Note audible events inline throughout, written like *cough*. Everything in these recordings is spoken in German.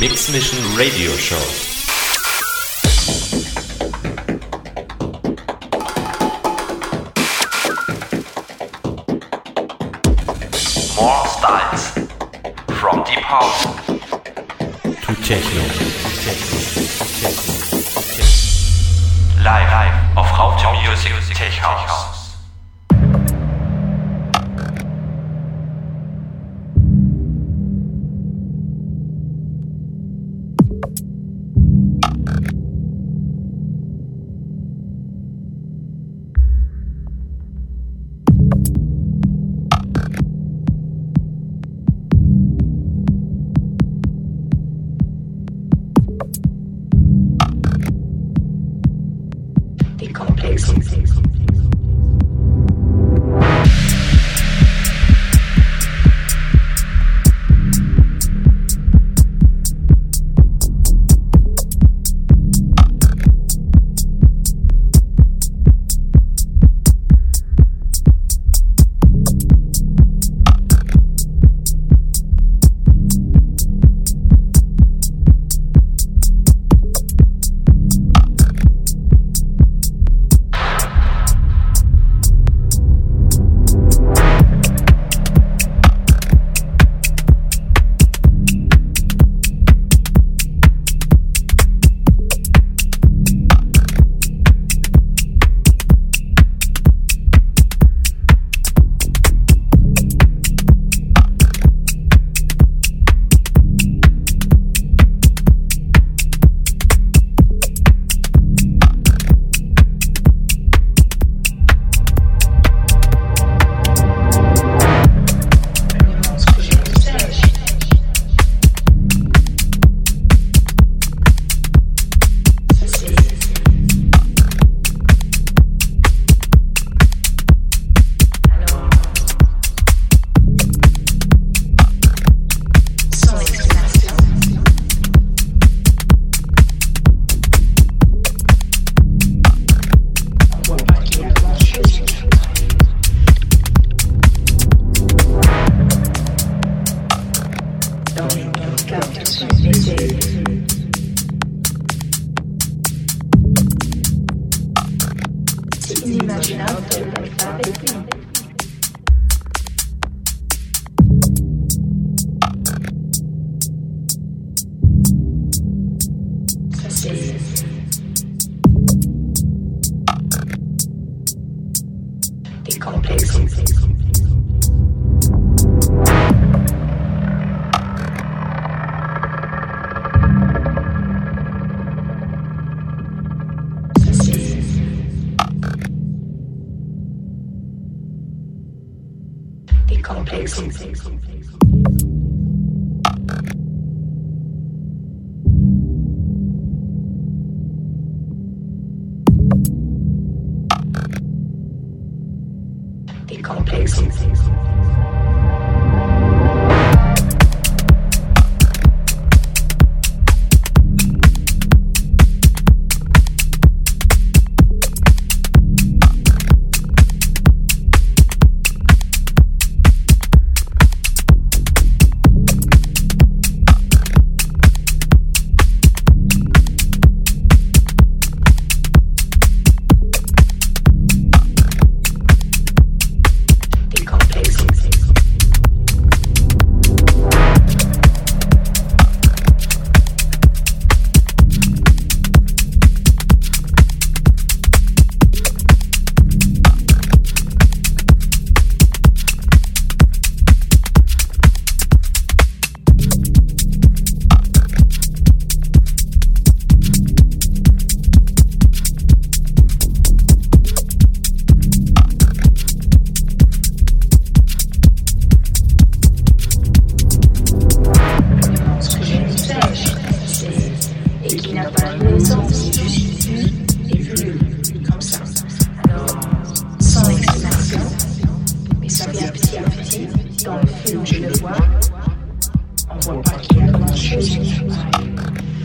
Mix Mission Radio Show. More styles from deep house to techno. Live, live auf Raute Music Tech House.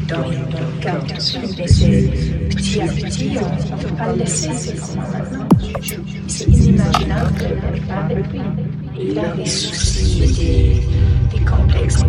Dans le petit à petit, on ne peut pas laisser, c'est inimaginable des soucis, des complexes.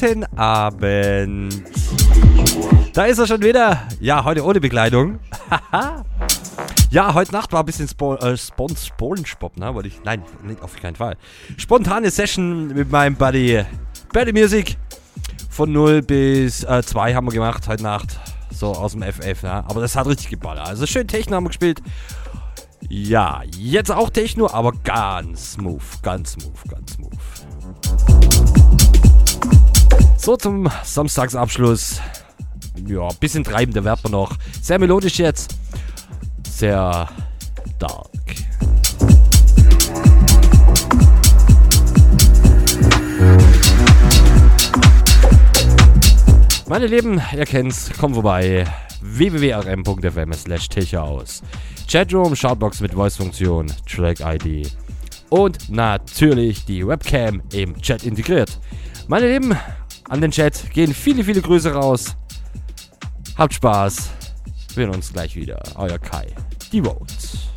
Guten Abend. Da ist er schon wieder. Ja, heute ohne Begleitung. *laughs* ja, heute Nacht war ein bisschen Spo äh, Spon Spolenspop, ne? Wollte ich. Nein, auf keinen Fall. Spontane Session mit meinem Buddy Buddy Music. Von 0 bis 2 äh, haben wir gemacht heute Nacht. So aus dem FF, ne? Aber das hat richtig geballert. Also schön Techno haben wir gespielt. Ja, jetzt auch Techno, aber ganz smooth, ganz smooth, ganz smooth. So zum Samstagsabschluss. Ja, bisschen treibender werden wir noch. Sehr melodisch jetzt. Sehr dark. Meine Lieben, ihr kennt's, kommt vorbei. www.rm.fm slash aus. Chatroom, Shoutbox mit Voice-Funktion, Track-ID und natürlich die Webcam im Chat integriert. Meine Lieben, an den Chat gehen viele, viele Grüße raus. Habt Spaß. Wir sehen uns gleich wieder. Euer Kai. Die Votes.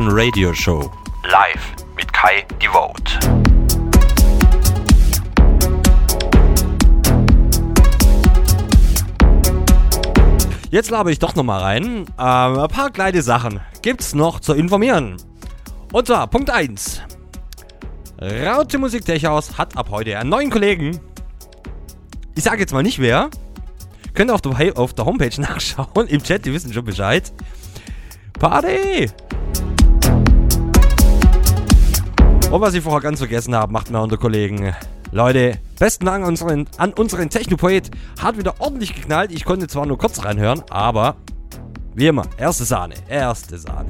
Transmission Radio Show. Live mit Kai Devote. Jetzt labe ich doch nochmal rein. Ähm, ein paar kleine Sachen gibt's noch zu informieren. Und zwar Punkt 1. Raute Musik Techhaus hat ab heute einen neuen Kollegen. Ich sage jetzt mal nicht wer. Könnt ihr auf der, auf der Homepage *laughs* nachschauen. Im Chat, die wissen schon Bescheid. Party! Und was ich vorher ganz vergessen habe, macht mir unter Kollegen. Leute, besten Dank an unseren, an unseren Technopoet. Hat wieder ordentlich geknallt. Ich konnte zwar nur kurz reinhören, aber wie immer, erste Sahne. Erste Sahne.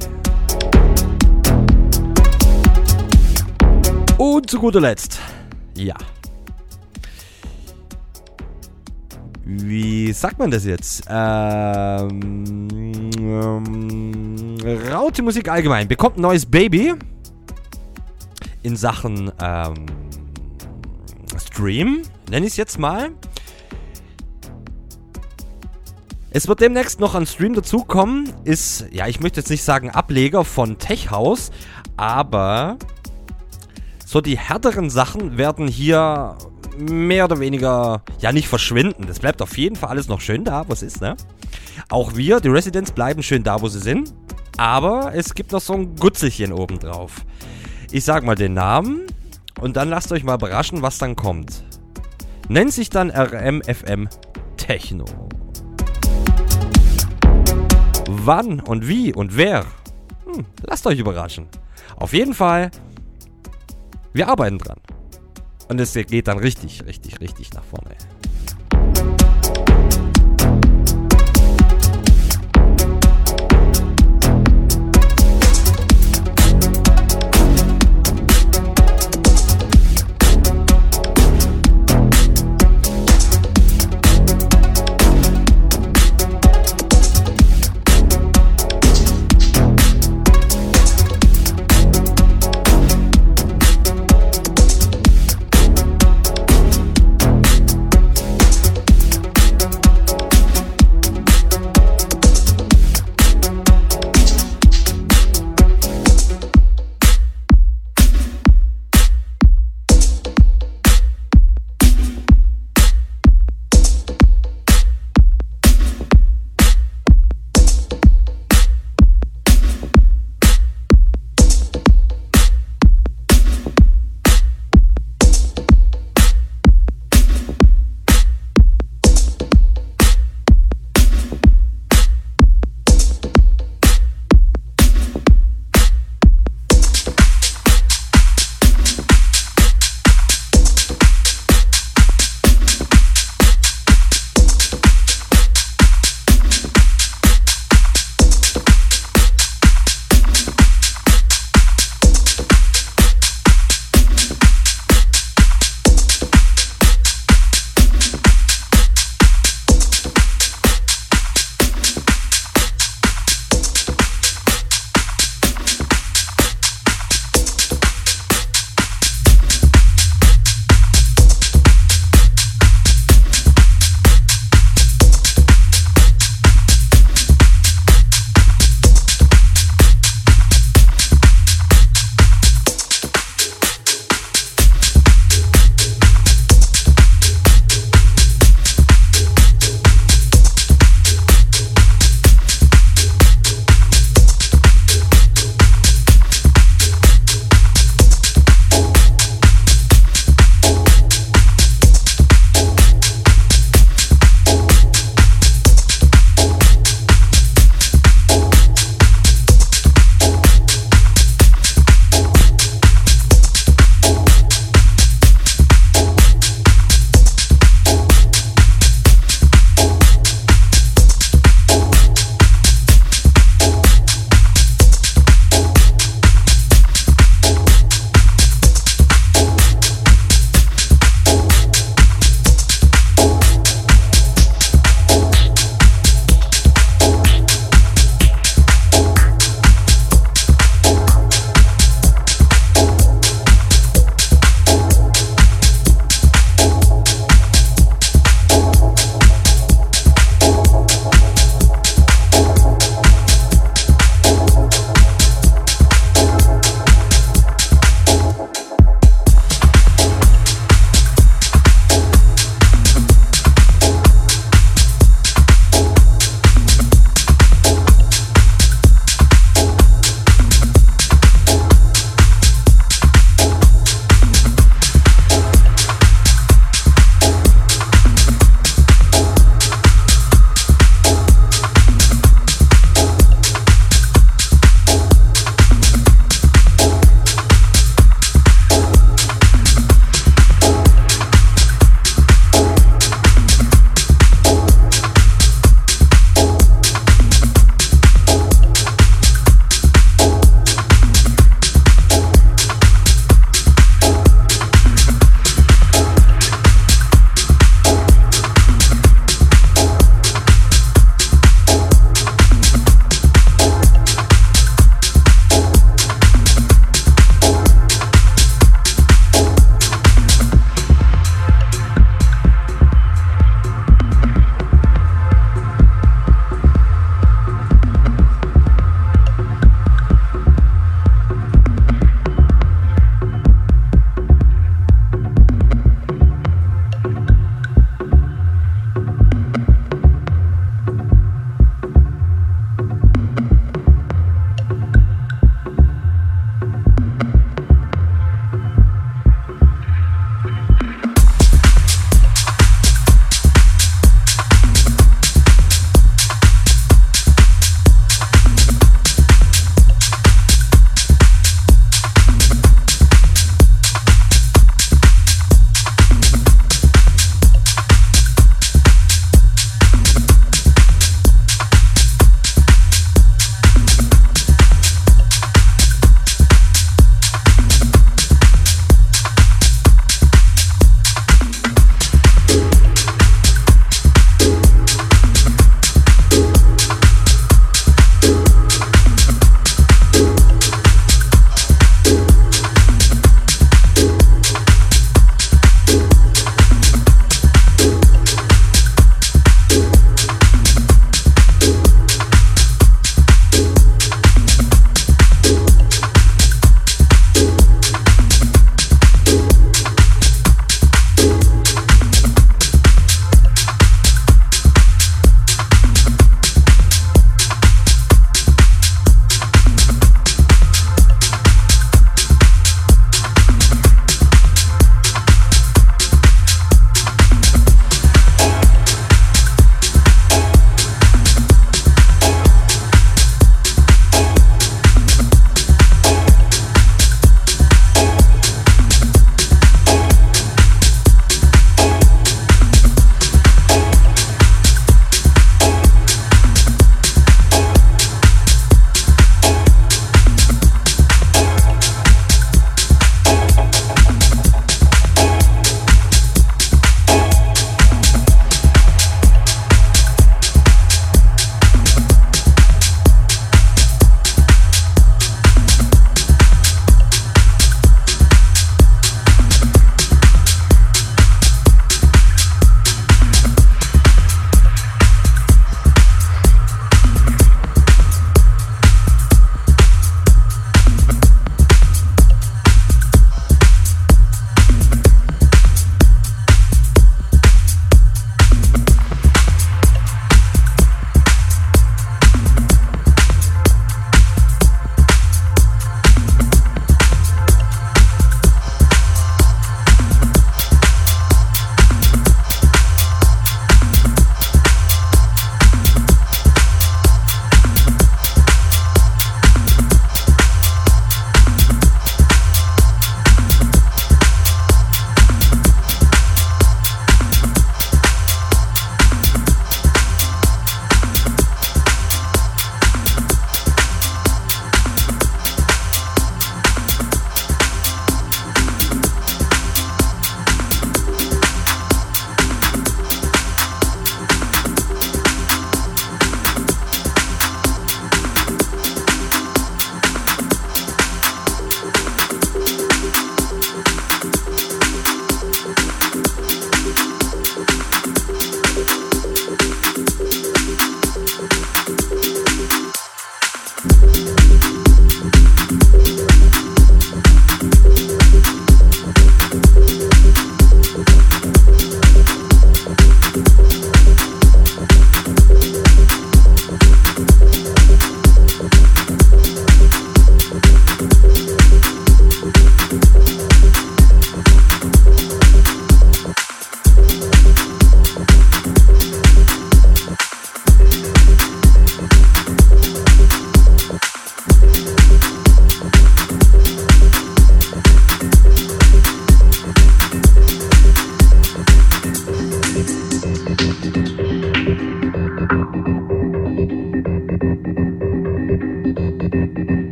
Und zu guter Letzt, ja. Wie sagt man das jetzt? Ähm, ähm, Raute Musik allgemein bekommt ein neues Baby in Sachen ähm, Stream, nenne ich es jetzt mal. Es wird demnächst noch ein Stream dazukommen. Ist, ja, ich möchte jetzt nicht sagen Ableger von Tech House, aber so die härteren Sachen werden hier mehr oder weniger, ja, nicht verschwinden. Das bleibt auf jeden Fall alles noch schön da, wo es ist, ne? Auch wir, die Residents, bleiben schön da, wo sie sind. Aber es gibt noch so ein Gutzelchen obendrauf. Ich sag mal den Namen und dann lasst euch mal überraschen, was dann kommt. Nennt sich dann RMFM Techno. Wann und wie und wer? Hm, lasst euch überraschen. Auf jeden Fall wir arbeiten dran. Und es geht dann richtig, richtig, richtig nach vorne.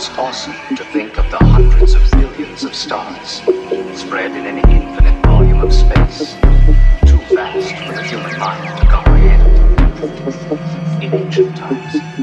It's awesome to think of the hundreds of billions of stars spread in an infinite volume of space, too vast for the human mind to comprehend. In ancient times,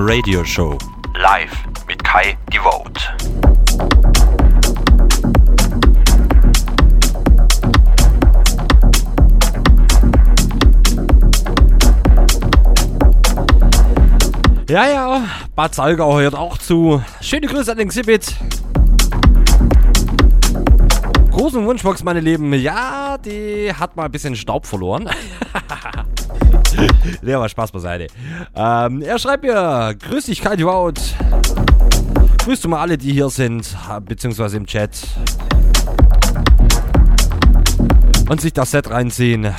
Radio Show. Live mit Kai Devote. Ja, ja, Bad Salgau hört auch zu. Schöne Grüße an den Exhibit. Großen Wunschbox, meine Lieben. Ja, die hat mal ein bisschen Staub verloren. *laughs* nee, aber Spaß beiseite. Ähm, er schreibt mir, grüß dich, Kai Wout. Grüßt du mal alle, die hier sind, beziehungsweise im Chat. Und sich das Set reinziehen.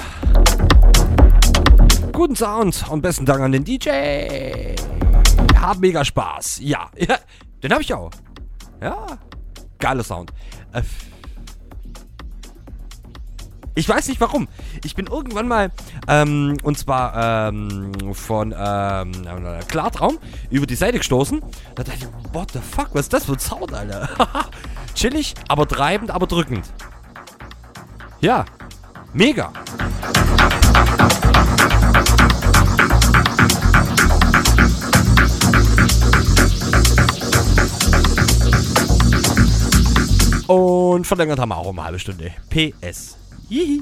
Guten Sound und besten Dank an den DJ. Hab mega Spaß. Ja, ja *laughs* den hab ich auch. Ja, geiler Sound. Äh, ich weiß nicht warum. Ich bin irgendwann mal, ähm, und zwar ähm, von ähm, Klartraum über die Seite gestoßen. Da dachte ich, what the fuck, was ist das für ein Sound, Alter? *laughs* Chillig, aber treibend, aber drückend. Ja, mega. Und verlängert haben wir auch um eine halbe Stunde. PS. Hihi.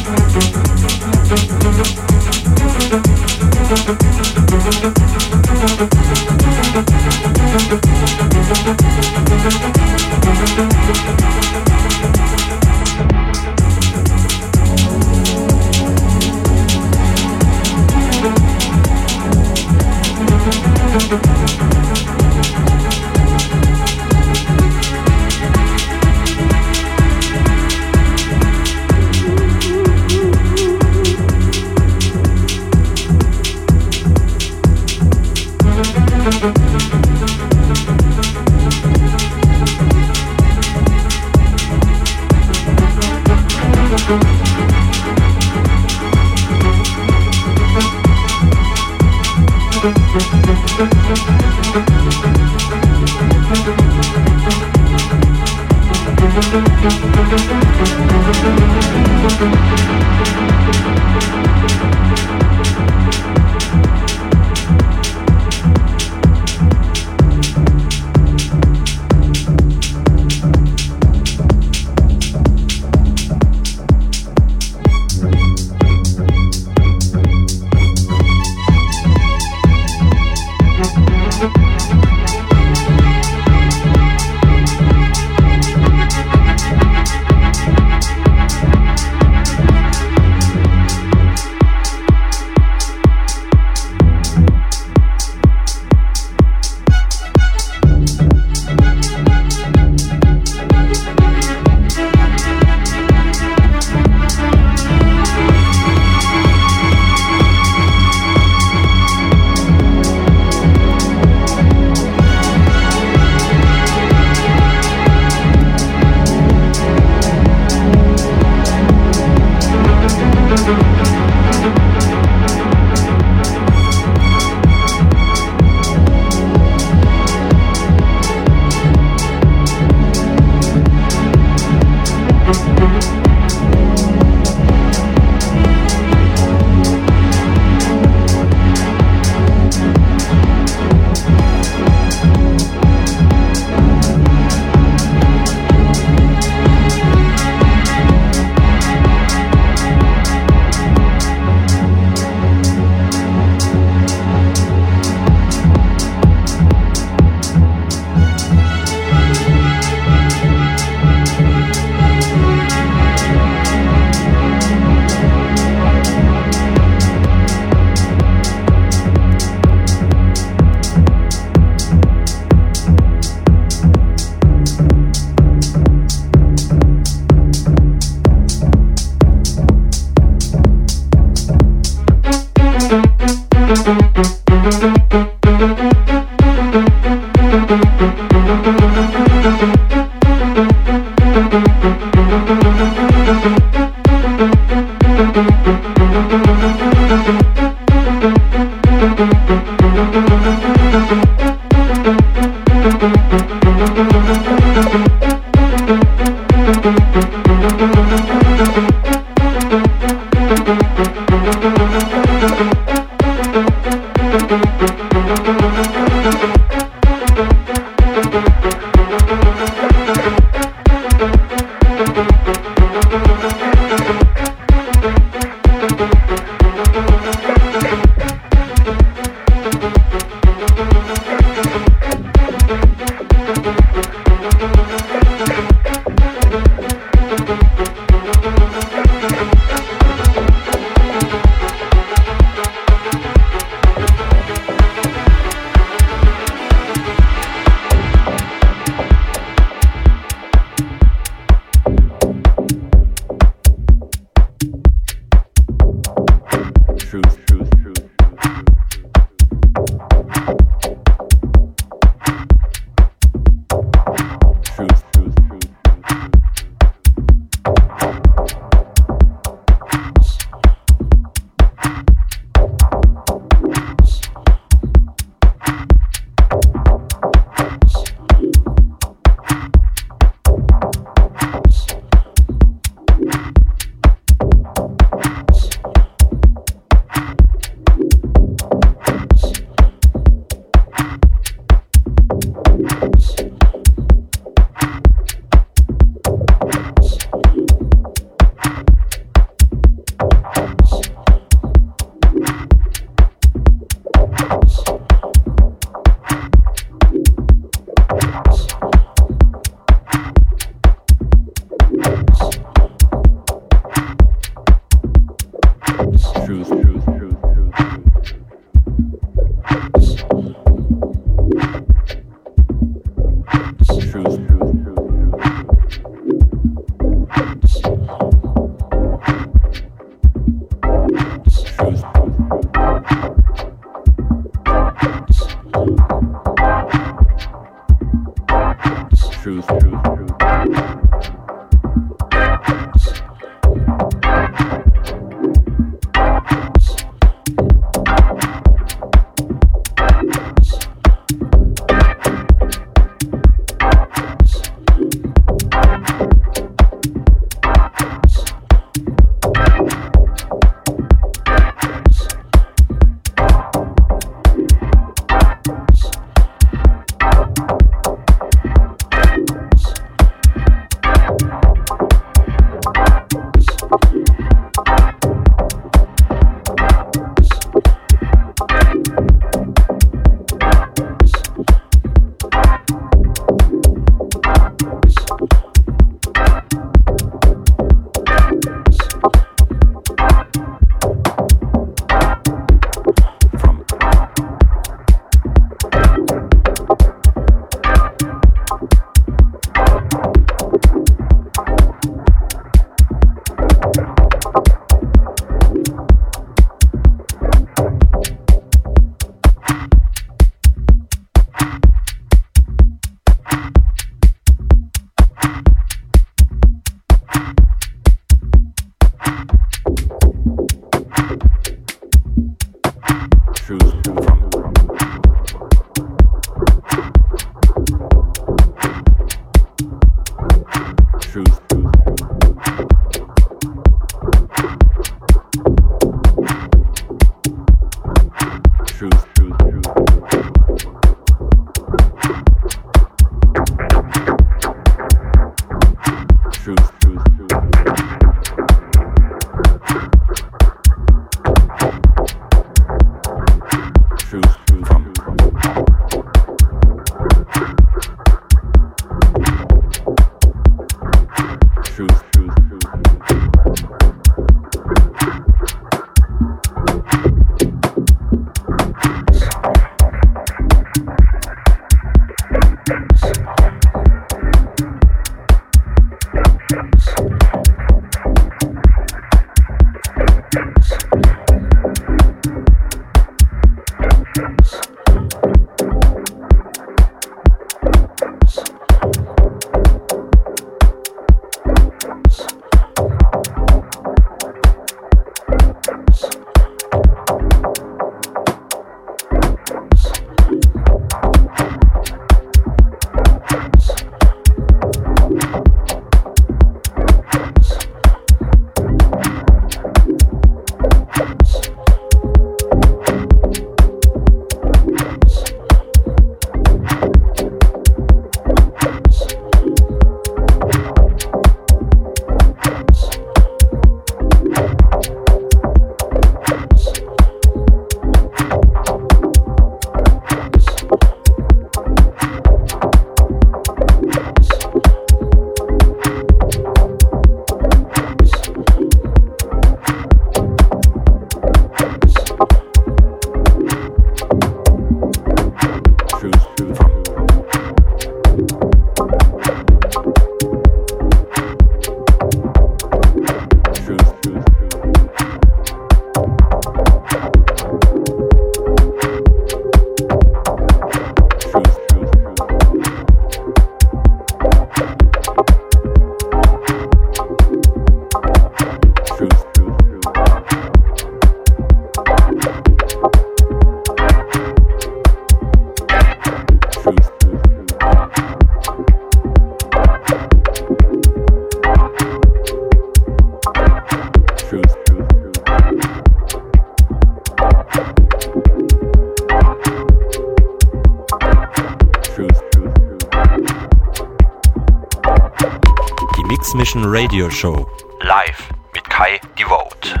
Mission Radio Show. Live mit Kai Devote.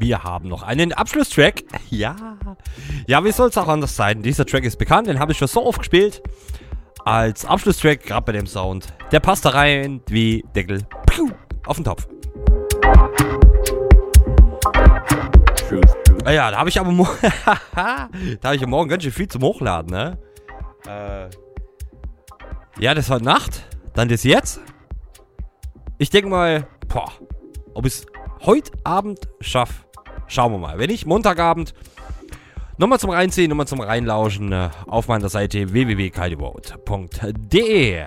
Wir haben noch einen Abschlusstrack. Ja. Ja, wie soll es auch anders sein? Dieser Track ist bekannt, den habe ich schon so oft gespielt. Als Abschlusstrack, gerade bei dem Sound. Der passt da rein wie Deckel auf den Topf. Ah ja, da habe ich aber *laughs* *laughs* da habe ich ja morgen ganz schön viel zum Hochladen, ne? Äh, ja, das heute Nacht, dann das jetzt. Ich denke mal, boah, ob ich es heute Abend schaffe, schauen wir mal. Wenn nicht, Montagabend, Nochmal zum Reinziehen, nochmal zum Reinlauschen äh, auf meiner Seite www.kaidevote.de.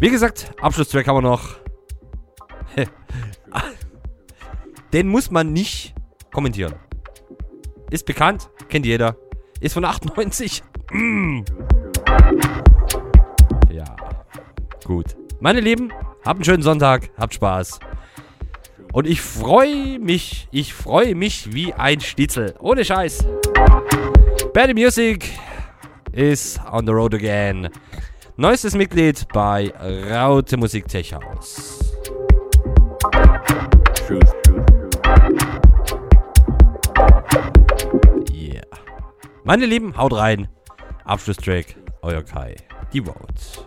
Wie gesagt, Abschlusstrack haben wir noch. Den muss man nicht kommentieren. Ist bekannt, kennt jeder. Ist von 98. Mm. Ja, gut. Meine Lieben, habt einen schönen Sonntag, habt Spaß. Und ich freue mich, ich freue mich wie ein Schnitzel. Ohne Scheiß. Bad Music is on the road again. Neuestes Mitglied bei Raute Musik Tech House. Meine Lieben, haut rein. Abschlusstrack, euer Kai. Die Road.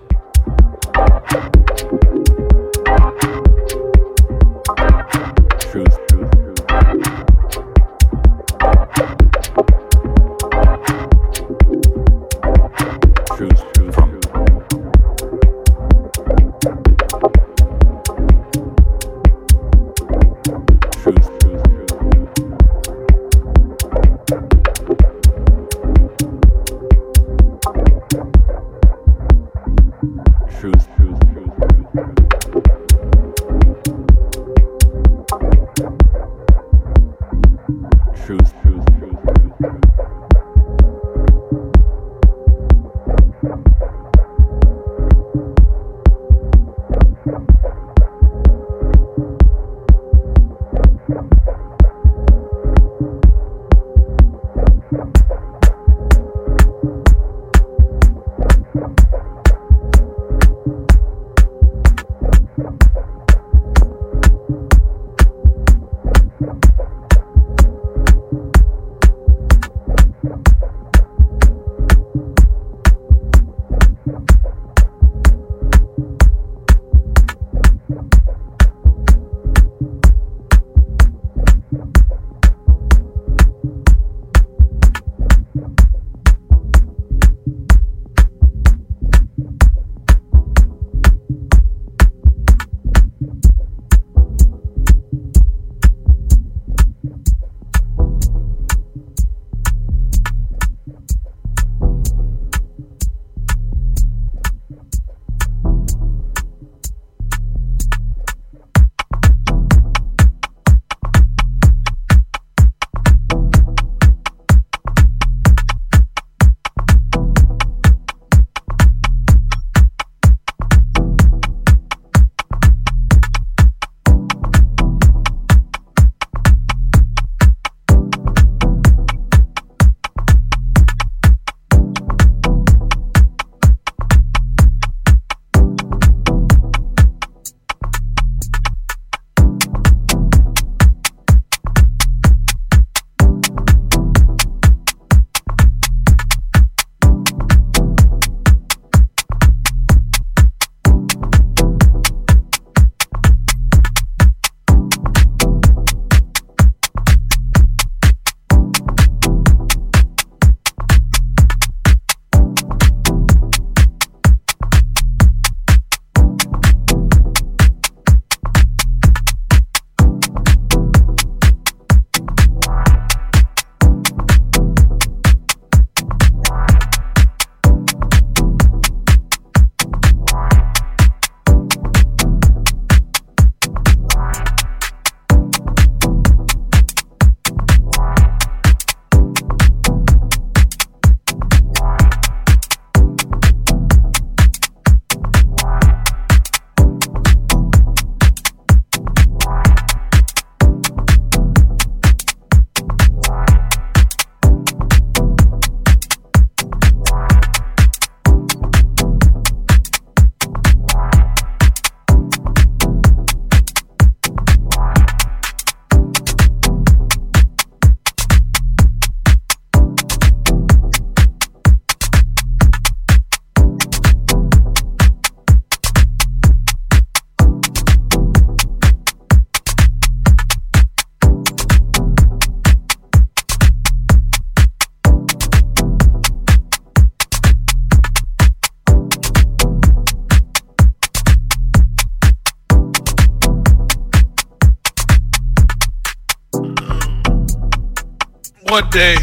One day,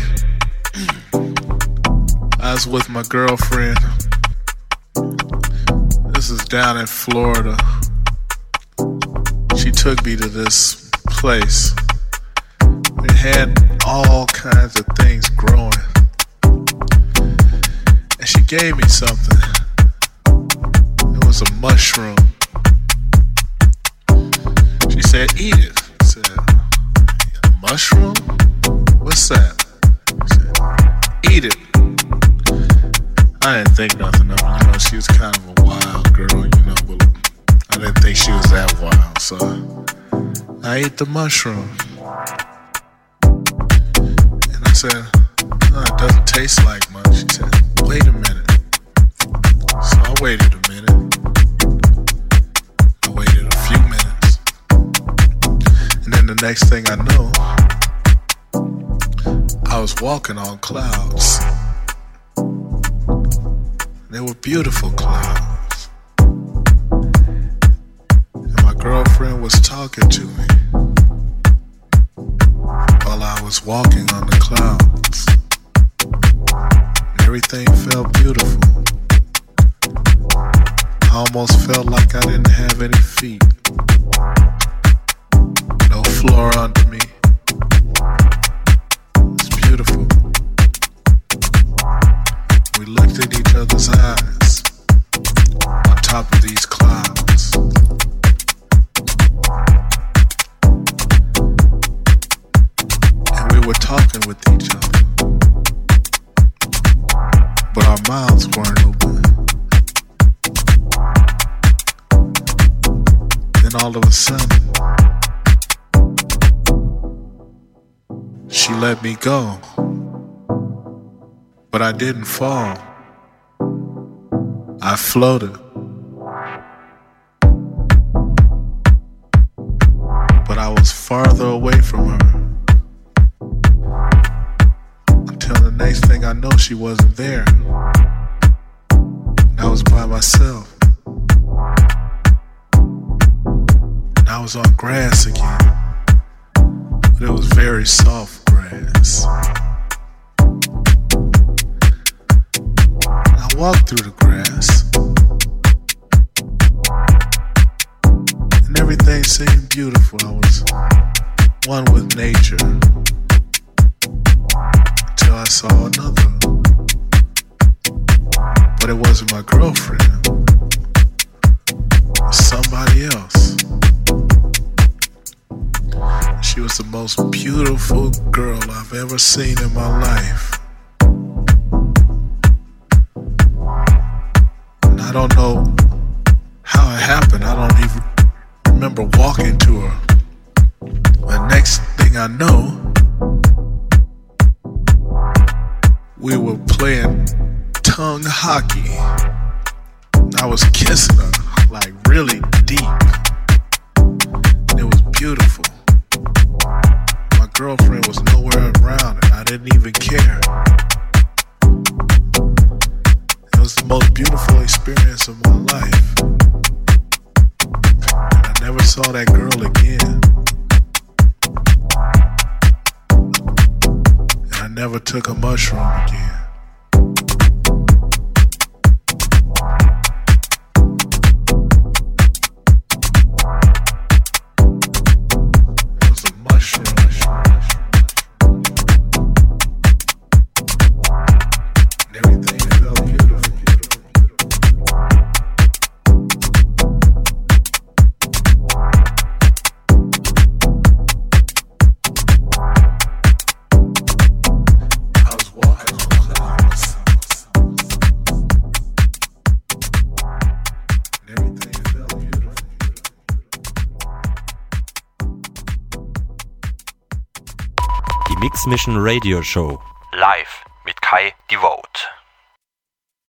I was with my girlfriend. This is down in Florida. She took me to this place. It had all kinds of things growing. And she gave me something. It was a mushroom. She said, Eat it. I said, "A Mushroom? Said, Eat it. I didn't think nothing of it. You know, she was kind of a wild girl, you know, but I didn't think she was that wild. So I ate the mushroom. And I said, it doesn't taste like much. She said, wait a minute. So I waited a minute. I waited a few minutes. And then the next thing I know, walking on clouds. They were beautiful clouds. And my girlfriend was talking to me while I was walking fall. I floated. But I was farther away from her. Until the next thing I know, she wasn't there. And I was by myself. And I was on grass again. But it was very soft grass. I walked through the grass. And everything seemed beautiful. I was one with nature. Until I saw another. But it wasn't my girlfriend. Was somebody else. She was the most beautiful girl I've ever seen in my life. Don't know how it happened. I don't even remember walking to her. The next thing I know, we were playing tongue hockey. I was kissing her like really deep. And it was beautiful. My girlfriend was nowhere around and I didn't even care. Was the most beautiful experience of my life. And I never saw that girl again. And I never took a mushroom again. Mix Mission Radio Show. Live mit Kai Devote.